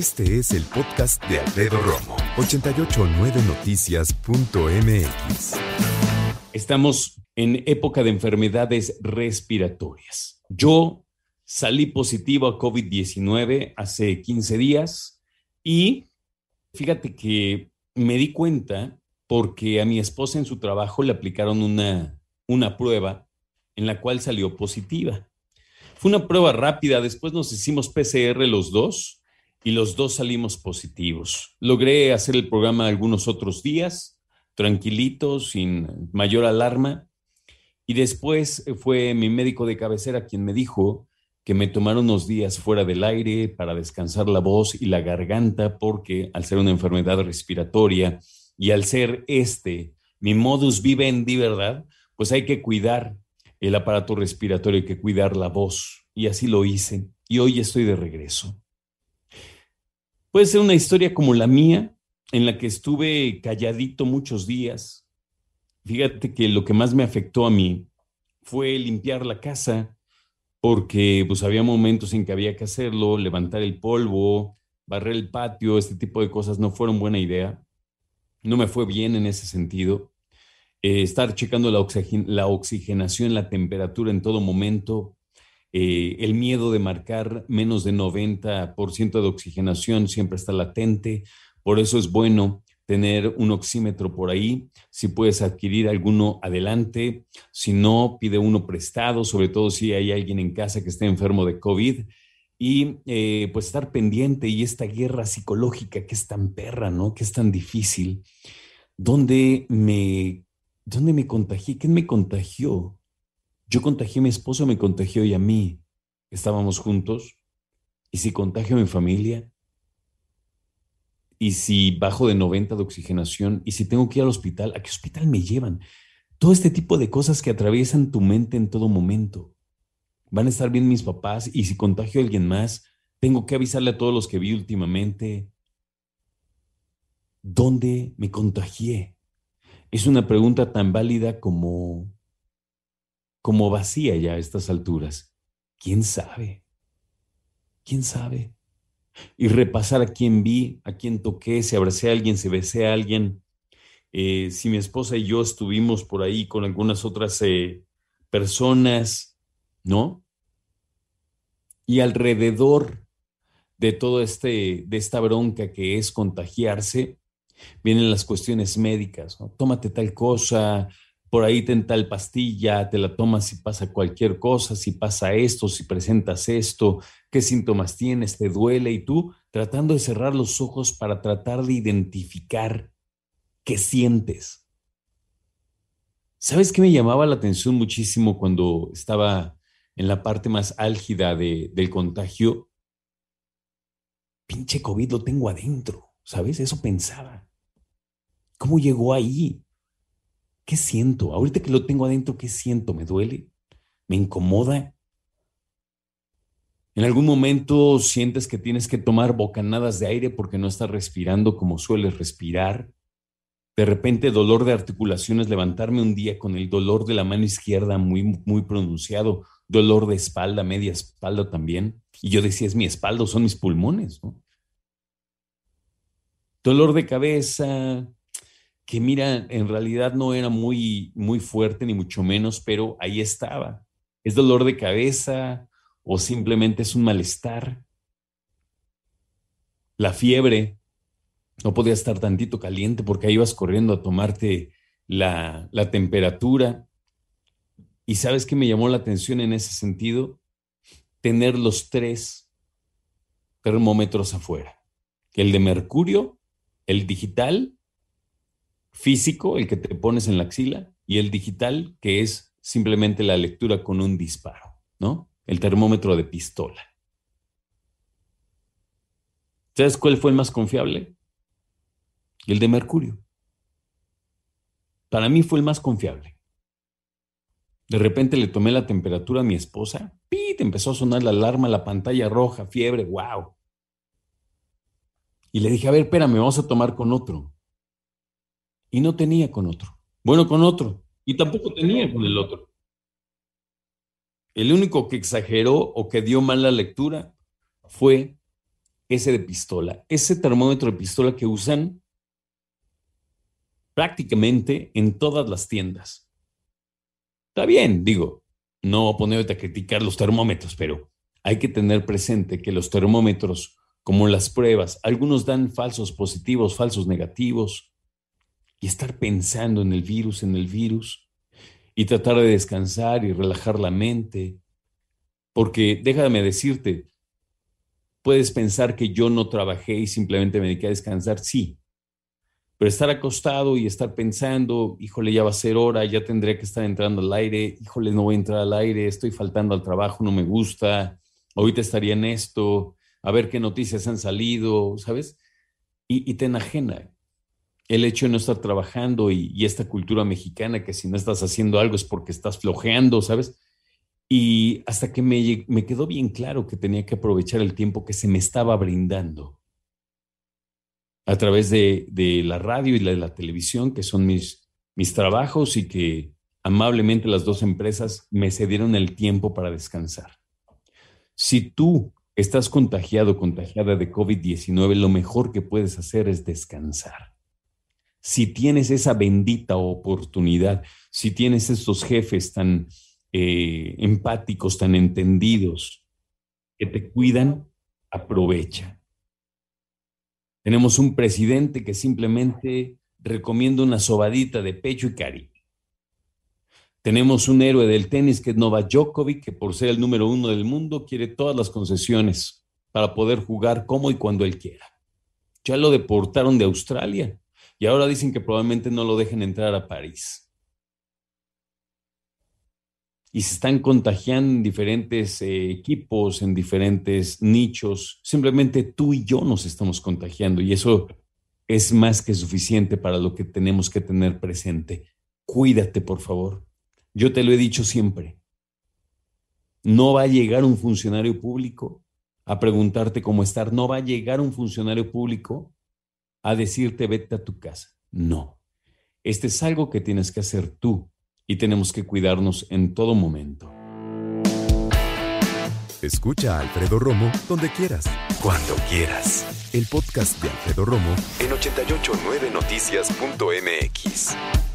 Este es el podcast de Alfredo Romo. 889noticias.mx. Estamos en época de enfermedades respiratorias. Yo salí positivo a COVID-19 hace 15 días y fíjate que me di cuenta porque a mi esposa en su trabajo le aplicaron una, una prueba en la cual salió positiva. Fue una prueba rápida, después nos hicimos PCR los dos y los dos salimos positivos. Logré hacer el programa algunos otros días, tranquilito, sin mayor alarma, y después fue mi médico de cabecera quien me dijo que me tomaron unos días fuera del aire para descansar la voz y la garganta, porque al ser una enfermedad respiratoria y al ser este mi modus vivendi, ¿verdad? Pues hay que cuidar el aparato respiratorio, hay que cuidar la voz. Y así lo hice. Y hoy estoy de regreso. Puede ser una historia como la mía, en la que estuve calladito muchos días. Fíjate que lo que más me afectó a mí fue limpiar la casa, porque pues había momentos en que había que hacerlo, levantar el polvo, barrer el patio, este tipo de cosas no fueron buena idea. No me fue bien en ese sentido. Eh, estar checando la, la, oxigenación, la temperatura en todo momento, eh, el miedo de marcar menos de 90% de oxigenación siempre está latente. Por eso es bueno tener un oxímetro por ahí. Si puedes adquirir alguno, adelante. Si no, pide uno prestado, sobre todo si hay alguien en casa que esté enfermo de COVID. Y eh, pues estar pendiente y esta guerra psicológica que es tan perra, ¿no? Que es tan difícil. ¿Dónde me, dónde me contagié? ¿Quién me contagió? Yo contagié a mi esposo, me contagió y a mí. Estábamos juntos. ¿Y si contagio a mi familia? y si bajo de 90 de oxigenación, y si tengo que ir al hospital, ¿a qué hospital me llevan? Todo este tipo de cosas que atraviesan tu mente en todo momento. Van a estar bien mis papás y si contagio a alguien más, tengo que avisarle a todos los que vi últimamente. ¿Dónde me contagié? Es una pregunta tan válida como como vacía ya a estas alturas. ¿Quién sabe? ¿Quién sabe? y repasar a quién vi, a quién toqué, si abracé a alguien, si besé a alguien, eh, si mi esposa y yo estuvimos por ahí con algunas otras eh, personas, ¿no? Y alrededor de todo este, de esta bronca que es contagiarse, vienen las cuestiones médicas. Tómate tal cosa, por ahí ten tal pastilla, te la tomas si pasa cualquier cosa, si pasa esto, si presentas esto, qué síntomas tienes, te duele y tú tratando de cerrar los ojos para tratar de identificar qué sientes. ¿Sabes qué me llamaba la atención muchísimo cuando estaba en la parte más álgida del contagio? Pinche COVID lo tengo adentro, ¿sabes? Eso pensaba. ¿Cómo llegó ahí? ¿Qué siento? Ahorita que lo tengo adentro, ¿qué siento? ¿Me duele? ¿Me incomoda? En algún momento sientes que tienes que tomar bocanadas de aire porque no estás respirando como sueles respirar. De repente dolor de articulaciones, levantarme un día con el dolor de la mano izquierda muy, muy pronunciado, dolor de espalda, media espalda también. Y yo decía, es mi espalda, son mis pulmones, ¿no? Dolor de cabeza, que mira, en realidad no era muy, muy fuerte, ni mucho menos, pero ahí estaba. ¿Es dolor de cabeza o simplemente es un malestar? La fiebre, no podía estar tantito caliente porque ahí ibas corriendo a tomarte la, la temperatura. ¿Y sabes qué me llamó la atención en ese sentido? Tener los tres termómetros afuera. El de mercurio, el digital físico, el que te pones en la axila, y el digital, que es simplemente la lectura con un disparo, ¿no? El termómetro de pistola. ¿Sabes cuál fue el más confiable? El de Mercurio. Para mí fue el más confiable. De repente le tomé la temperatura a mi esposa. ¡Pit! Empezó a sonar la alarma, la pantalla roja, fiebre, wow. Y le dije, a ver, espérame, vamos a tomar con otro. Y no tenía con otro. Bueno, con otro. Y tampoco tenía con el otro. El único que exageró o que dio mala lectura fue ese de pistola, ese termómetro de pistola que usan prácticamente en todas las tiendas. Está bien, digo, no ponerte a criticar los termómetros, pero hay que tener presente que los termómetros, como las pruebas, algunos dan falsos positivos, falsos negativos, y estar pensando en el virus, en el virus, y tratar de descansar y relajar la mente, porque déjame decirte, puedes pensar que yo no trabajé y simplemente me dediqué a descansar, sí, pero estar acostado y estar pensando, híjole, ya va a ser hora, ya tendría que estar entrando al aire, híjole, no voy a entrar al aire, estoy faltando al trabajo, no me gusta, ahorita estaría en esto, a ver qué noticias han salido, ¿sabes? Y, te enajena el hecho de no estar trabajando y, esta cultura mexicana que si no estás haciendo algo es porque estás flojeando, ¿sabes? Y hasta que me, quedó bien claro que tenía que aprovechar el tiempo que se me estaba brindando a través de, la radio y de la televisión, que son mis, mis trabajos y que amablemente las dos empresas me cedieron el tiempo para descansar. Si tú estás contagiado, contagiada de COVID-19, lo mejor que puedes hacer es descansar. Si tienes esa bendita oportunidad, si tienes esos jefes tan eh, empáticos, tan entendidos, que te cuidan, aprovecha. Tenemos un presidente que simplemente recomienda una sobadita de pecho y cari. Tenemos un héroe del tenis que es Novak Djokovic, que por ser el número uno del mundo quiere todas las concesiones para poder jugar como y cuando él quiera. Ya lo deportaron de Australia y ahora dicen que probablemente no lo dejen entrar a París y se están contagiando en diferentes eh, equipos, en diferentes nichos. Simplemente tú y yo nos estamos contagiando y eso es más que suficiente para lo que tenemos que tener presente. Cuídate, por favor. Yo te lo he dicho siempre. No va a llegar un funcionario público a preguntarte cómo estar. No va a llegar un funcionario público a decirte vete a tu casa. No. Este es algo que tienes que hacer tú y tenemos que cuidarnos en todo momento. Escucha a Alfredo Romo donde quieras. Cuando quieras. El podcast de Alfredo Romo en 889noticias.mx.